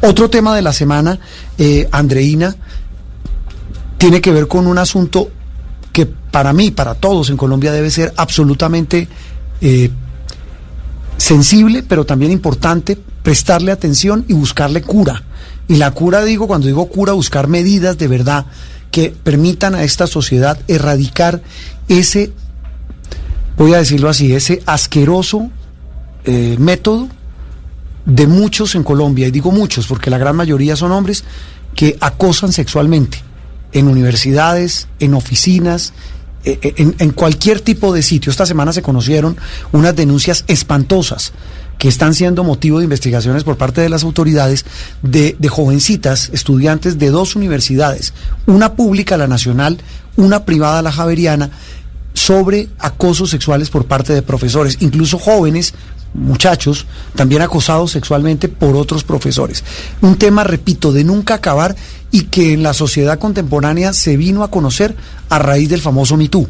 Otro tema de la semana, eh, Andreina, tiene que ver con un asunto que para mí, para todos en Colombia debe ser absolutamente eh, sensible, pero también importante prestarle atención y buscarle cura. Y la cura, digo, cuando digo cura, buscar medidas de verdad que permitan a esta sociedad erradicar ese, voy a decirlo así, ese asqueroso eh, método de muchos en Colombia, y digo muchos porque la gran mayoría son hombres que acosan sexualmente en universidades, en oficinas, eh, eh, en, cualquier tipo de sitio. Esta semana se conocieron unas denuncias espantosas que están siendo motivo de investigaciones por parte de las autoridades de, de, jovencitas, estudiantes de dos universidades, una pública, la nacional, una privada, la javeriana, sobre acosos sexuales por parte de profesores, incluso jóvenes muchachos también acosados sexualmente por otros profesores. Un tema, repito, de nunca acabar y que en la sociedad contemporánea se vino a conocer a raíz del famoso MeToo.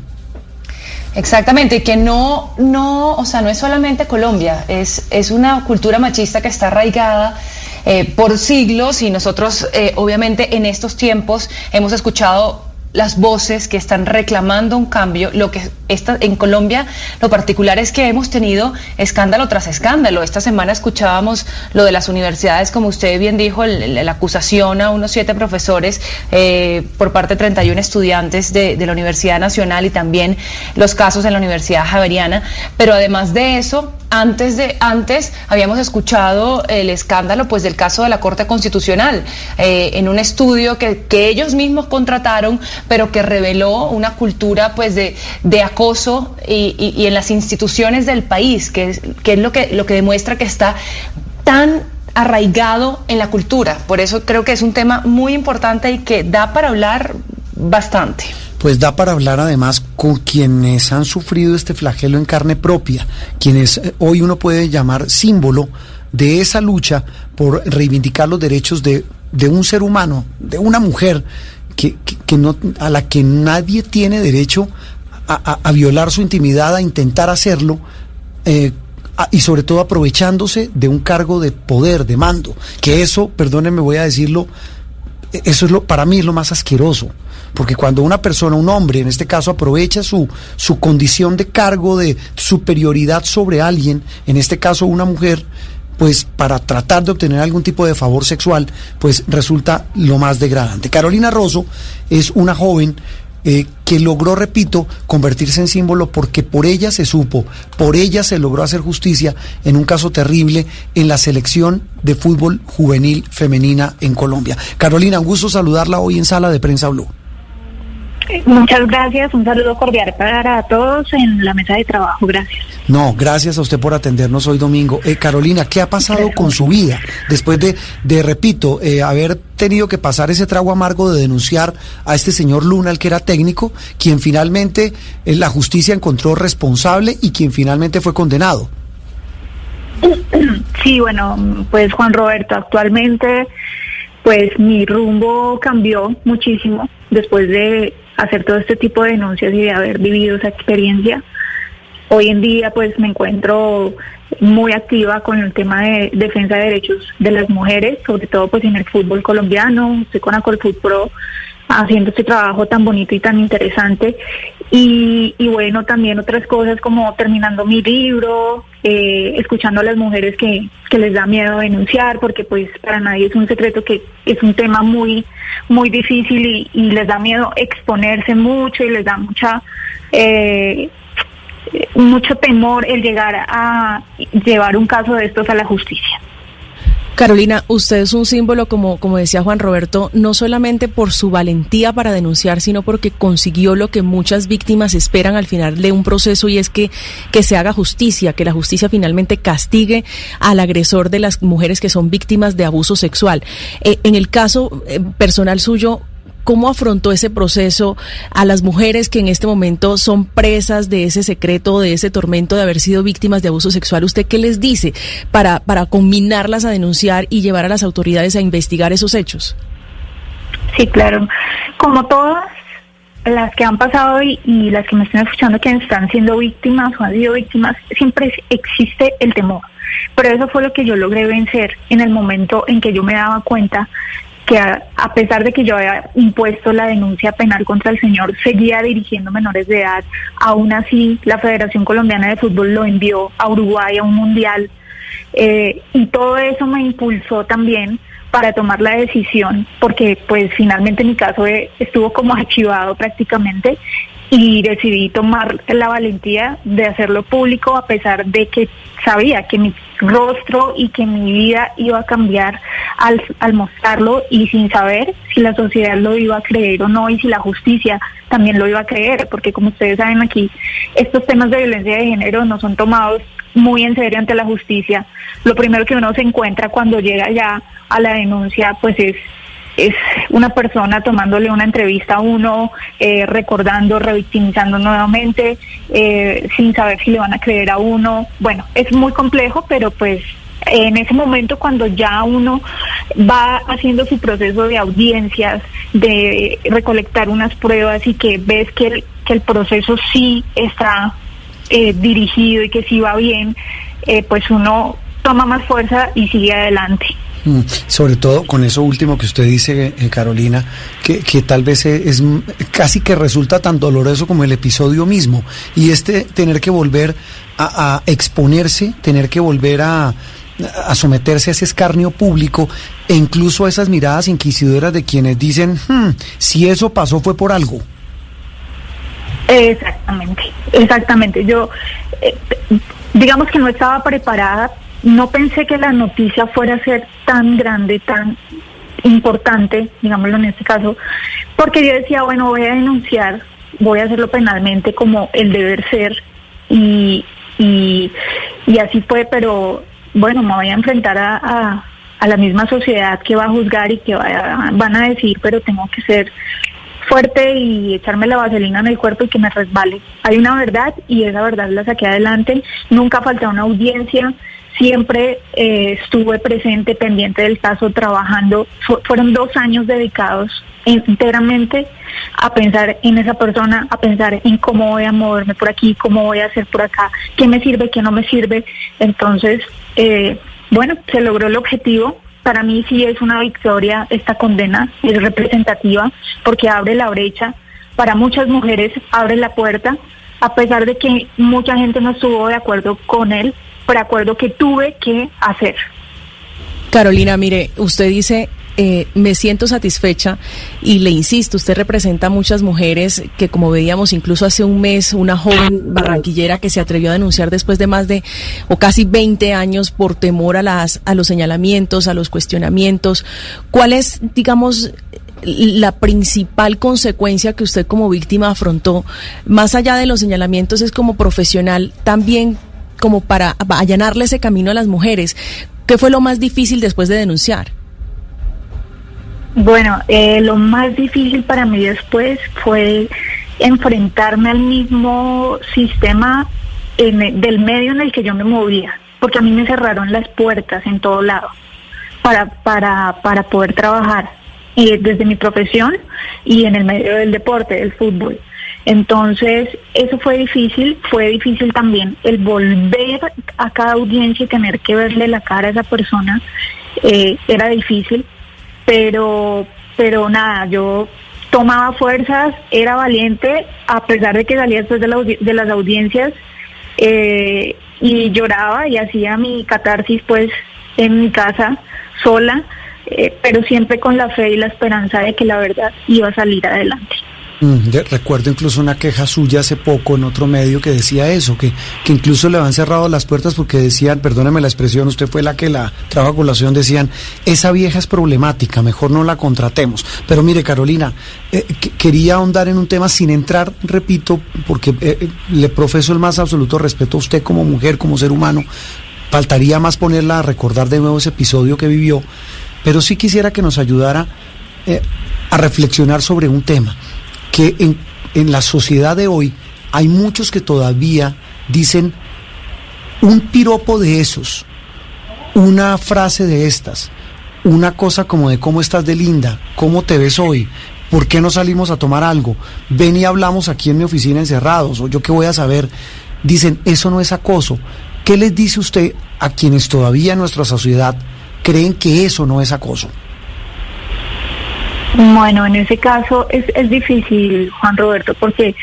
Exactamente, que no, no, o sea, no es solamente Colombia, es, es una cultura machista que está arraigada eh, por siglos y nosotros, eh, obviamente, en estos tiempos hemos escuchado las voces que están reclamando un cambio. Lo que está en Colombia, lo particular es que hemos tenido escándalo tras escándalo. Esta semana escuchábamos lo de las universidades, como usted bien dijo, la acusación a unos siete profesores eh, por parte de 31 estudiantes de, la Universidad Nacional y también los casos en la Universidad Javeriana. Pero además de eso, antes de antes habíamos escuchado el escándalo pues del caso de la Corte Constitucional eh, en un estudio que, que, ellos mismos contrataron pero que reveló una cultura pues de, de acoso y, y, en las instituciones del país que, que es lo que lo que demuestra que está tan arraigado en la cultura. Por eso creo que es un tema muy importante y que da para hablar bastante. Pues da para hablar además con quienes han sufrido este flagelo en carne propia, quienes eh, hoy uno puede llamar símbolo de esa lucha por reivindicar los derechos de, de un ser humano, de una mujer que, no, a la que nadie tiene derecho a, violar su intimidad, a intentar hacerlo. Eh, y sobre todo aprovechándose de un cargo de poder, de mando, que eso, perdónenme, voy a decirlo, eso es lo, para mí es lo más asqueroso. Porque cuando una persona, un hombre en este caso, aprovecha su, su condición de cargo, de superioridad sobre alguien, en este caso una mujer, pues para tratar de obtener algún tipo de favor sexual, pues resulta lo más degradante. Carolina Rosso es una joven eh, que logró, repito, convertirse en símbolo porque por ella se supo, por ella se logró hacer justicia en un caso terrible en la selección de fútbol juvenil femenina en Colombia. Carolina, un gusto saludarla hoy en Sala de Prensa Blue. Muchas gracias, un saludo cordial para todos en la mesa de trabajo, gracias. No, gracias a usted por atendernos hoy domingo. Eh, Carolina, ¿qué ha pasado con su vida después de, de repito, eh, haber tenido que pasar ese trago amargo de denunciar a este señor Luna, el que era técnico, quien finalmente eh, la justicia encontró responsable y quien finalmente fue condenado? Sí, bueno, pues Juan Roberto, actualmente pues mi rumbo cambió muchísimo después de hacer todo este tipo de denuncias y de haber vivido esa experiencia. Hoy en día pues me encuentro muy activa con el tema de defensa de derechos de las mujeres, sobre todo pues en el fútbol colombiano, estoy con Acolfoot Pro haciendo este trabajo tan bonito y tan interesante. Y, y bueno, también otras cosas como terminando mi libro, eh, escuchando a las mujeres que, que les da miedo denunciar, porque pues para nadie es un secreto que es un tema muy, muy difícil y, y les da miedo exponerse mucho y les da mucha... Eh, mucho temor el llegar a llevar un caso de estos a la justicia. Carolina, usted es un símbolo, como, como decía Juan Roberto, no solamente por su valentía para denunciar, sino porque consiguió lo que muchas víctimas esperan al final de un proceso y es que, que se haga justicia, que la justicia finalmente castigue al agresor de las mujeres que son víctimas de abuso sexual. Eh, en el caso eh, personal suyo, ¿Cómo afrontó ese proceso a las mujeres que en este momento son presas de ese secreto, de ese tormento de haber sido víctimas de abuso sexual? ¿Usted qué les dice para, para combinarlas a denunciar y llevar a las autoridades a investigar esos hechos? Sí, claro. Como todas las que han pasado y, y, las que me están escuchando que están siendo víctimas o han sido víctimas, siempre existe el temor. pero eso fue lo que yo logré vencer en el momento en que yo me daba cuenta que a, pesar de que yo había impuesto la denuncia penal contra el señor, seguía dirigiendo menores de edad. Aún así, la Federación Colombiana de Fútbol lo envió a Uruguay a un mundial. Eh, y todo eso me impulsó también para tomar la decisión, porque pues finalmente mi caso eh, estuvo como archivado prácticamente y decidí tomar la valentía de hacerlo público a pesar de que sabía que mi rostro y que mi vida iba a cambiar al, mostrarlo y sin saber si la sociedad lo iba a creer o no y si la justicia también lo iba a creer, porque como ustedes saben aquí, estos temas de violencia de género no son tomados muy en serio ante la justicia. Lo primero que uno se encuentra cuando llega ya a la denuncia, pues es es una persona tomándole una entrevista a uno, eh, recordando, revictimizando nuevamente, eh, sin saber si le van a creer a uno. Bueno, es muy complejo, pero pues en ese momento cuando ya uno va haciendo su proceso de audiencias, de recolectar unas pruebas y que ves que el, que el proceso sí está eh, dirigido y que sí va bien, pues uno toma más fuerza y sigue adelante. Mm, sobre todo con eso último que usted dice, eh, Carolina, que, que, tal vez es, casi que resulta tan doloroso como el episodio mismo. Y este tener que volver a, exponerse, tener que volver a, a, someterse a ese escarnio público e incluso a esas miradas inquisidoras de quienes dicen, hmm, si eso pasó fue por algo. Exactamente, exactamente. Yo, eh, digamos que no estaba preparada no pensé que la noticia fuera a ser tan grande, tan importante, digámoslo en este caso, porque yo decía, bueno, voy a denunciar, voy a hacerlo penalmente como el deber ser y, y, así fue, pero bueno, me voy a enfrentar a, a, la misma sociedad que va a juzgar y que van a decir, pero tengo que ser fuerte y echarme la vaselina en el cuerpo y que me resbale. Hay una verdad y esa verdad la saqué adelante, nunca falta una audiencia, siempre eh, estuve presente, pendiente del caso, trabajando. fueron dos años dedicados enteramente a pensar en esa persona, a pensar en cómo voy a moverme por aquí, cómo voy a hacer por acá, qué me sirve, qué no me sirve. Entonces, eh, bueno, se logró el objetivo. Para mí sí es una victoria esta condena, es representativa porque abre la brecha. Para muchas mujeres abre la puerta, a pesar de que mucha gente no estuvo de acuerdo con él, por acuerdo que tuve que hacer. Carolina, mire, usted dice eh, me siento satisfecha y le insisto, usted representa a muchas mujeres que como veíamos incluso hace un mes, una joven barranquillera que se atrevió a denunciar después de más de o casi 20 años por temor a, las, a los señalamientos, a los cuestionamientos. ¿Cuál es, digamos, la principal consecuencia que usted como víctima afrontó, más allá de los señalamientos, es como profesional también como para allanarle ese camino a las mujeres. ¿Qué fue lo más difícil después de denunciar? Bueno, eh, lo más difícil para mí después fue enfrentarme al mismo sistema del medio en el que yo me movía, porque a mí me cerraron las puertas en todo lado para, para, para poder trabajar y desde mi profesión y en el medio del deporte, del fútbol. Entonces, eso fue difícil, fue difícil también el volver a cada audiencia y tener que verle la cara a esa persona, eh, era difícil, pero, pero nada, yo tomaba fuerzas, era valiente, a pesar de que salía después de, las audiencias eh, y lloraba y hacía mi catarsis pues en mi casa sola, eh, pero siempre con la fe y la esperanza de que la verdad iba a salir adelante. Mm, recuerdo incluso una queja suya hace poco en otro medio que decía eso, que, que incluso le habían cerrado las puertas porque decían, perdóneme la expresión, usted fue la que la trajo a colación, decían, esa vieja es problemática, mejor no la contratemos. Pero mire, Carolina, eh, quería ahondar en un tema sin entrar, repito, porque eh, eh, le profeso el más absoluto respeto a usted como mujer, como ser humano. Faltaría más ponerla a recordar de nuevo ese episodio que vivió, pero sí quisiera que nos ayudara a reflexionar sobre un tema que en, en la sociedad de hoy hay muchos que todavía dicen un piropo de esos, una frase de estas, una cosa como de cómo estás de linda, cómo te ves hoy, por qué no salimos a tomar algo, ven y hablamos aquí en mi oficina encerrados, o yo qué voy a saber, dicen, eso no es acoso. ¿Qué les dice usted a quienes todavía en nuestra sociedad creen que eso no es acoso? Bueno, en ese caso es, es difícil, Juan Roberto, porque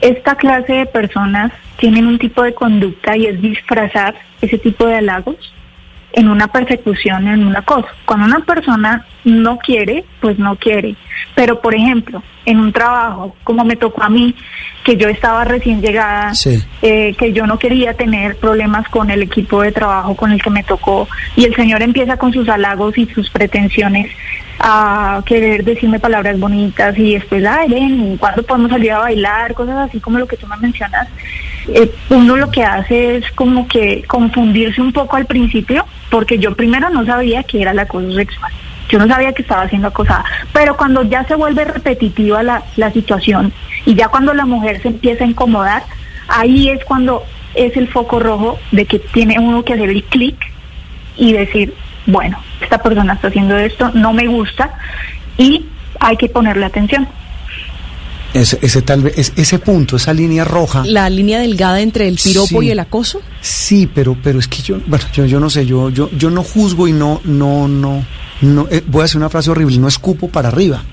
esta clase de personas tienen un tipo de conducta y es disfrazar ese tipo de halagos en una persecución, en una cosa. Cuando una persona no quiere, pues no quiere. Pero, por ejemplo, en un trabajo, como me tocó a mí, que yo estaba recién llegada, eh, que yo no quería tener problemas con el equipo de trabajo con el que me tocó, y el señor empieza con sus halagos y sus pretensiones a querer decirme palabras bonitas y después, ay, ven, ¿cuándo podemos salir a bailar? Cosas así como lo que tú me mencionas. Eh, uno lo que hace es como que confundirse un poco al principio, porque yo primero no sabía que era el acoso sexual. Yo no sabía que estaba siendo acosada, pero cuando ya se vuelve repetitiva la, la situación y ya cuando la mujer se empieza a incomodar, ahí es cuando es el foco rojo de que tiene uno que hacer el clic y decir, bueno, esta persona está haciendo esto, no me gusta y hay que ponerle atención. Ese, ese tal vez, ese punto, esa línea roja. La línea delgada entre el piropo y el acoso. Sí, pero, pero es que yo, bueno, yo, yo no sé, yo, yo, yo no juzgo y no, no, no, no, eh, voy a hacer una frase horrible, no escupo para arriba.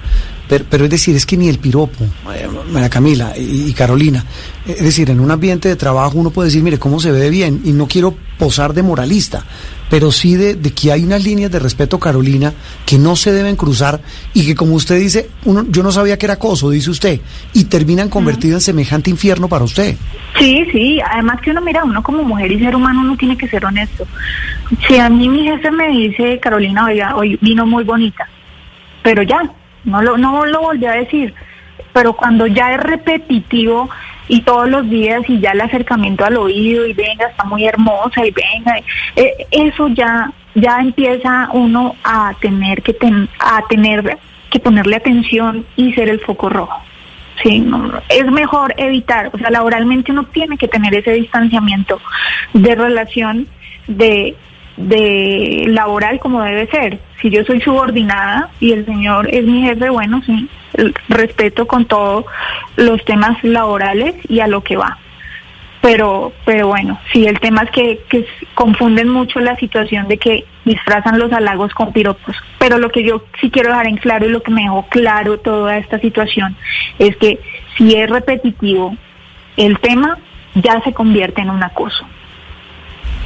Pero, pero, es decir, es que ni el piropo, eh, María Camila y, y, Carolina, es decir, en un ambiente de trabajo uno puede decir, mire, cómo se ve bien, y no quiero posar de moralista, pero sí de, de, que hay unas líneas de respeto, Carolina, que no se deben cruzar y que, como usted dice, uno, yo no sabía que era acoso, dice usted, y terminan convertidos en semejante infierno para usted. Sí, sí, además que uno mira, uno como mujer y ser humano, uno tiene que ser honesto. Si a mí mi jefe me dice, Carolina, oiga, hoy vino muy bonita, pero ya, no lo, no lo volví a decir, pero cuando ya es repetitivo y todos los días y ya el acercamiento al oído y venga, está muy hermosa y venga, eh, eso ya ya empieza uno a tener que ten, a tener que ponerle atención y ser el foco rojo. Sí, es mejor evitar, o sea, laboralmente uno tiene que tener ese distanciamiento de relación de de laboral como debe ser. Si yo soy subordinada y el señor es mi jefe, bueno, sí, respeto con todos los temas laborales y a lo que va. Pero, pero bueno, sí, el tema es que, que confunden mucho la situación de que disfrazan los halagos con piropos. Pero lo que yo sí quiero dejar en claro y lo que me dejó claro toda esta situación es que si es repetitivo el tema, ya se convierte en un acoso.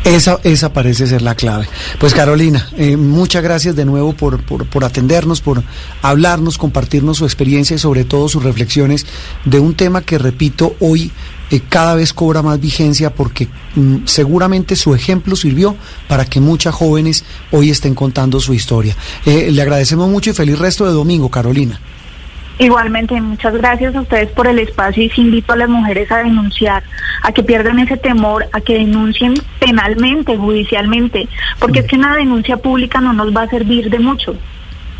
Esa, esa parece ser la clave. Pues Carolina, eh, muchas gracias de nuevo por, por, por, atendernos, por hablarnos, compartirnos su experiencia y sobre todo sus reflexiones de un tema que, repito, hoy eh, cada vez cobra más vigencia porque mm, seguramente su ejemplo sirvió para que muchas jóvenes hoy estén contando su historia. Eh, le agradecemos mucho y feliz resto de domingo, Carolina. Igualmente, muchas gracias a ustedes por el espacio y invito a las mujeres a denunciar, a que pierdan ese temor, a que denuncien penalmente, judicialmente, porque es que una denuncia pública no nos va a servir de mucho.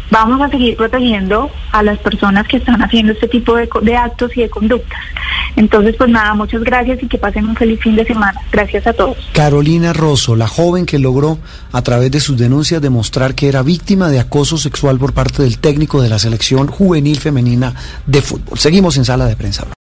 Vamos a seguir protegiendo a las personas que están haciendo este tipo de, de actos y de conductas. Entonces, pues nada, muchas gracias y que pasen un feliz fin de semana. Gracias a todos. Carolina Rosso, la joven que logró a través de sus denuncias demostrar que era víctima de acoso sexual por parte del técnico de la selección juvenil femenina de fútbol. Seguimos en sala de prensa.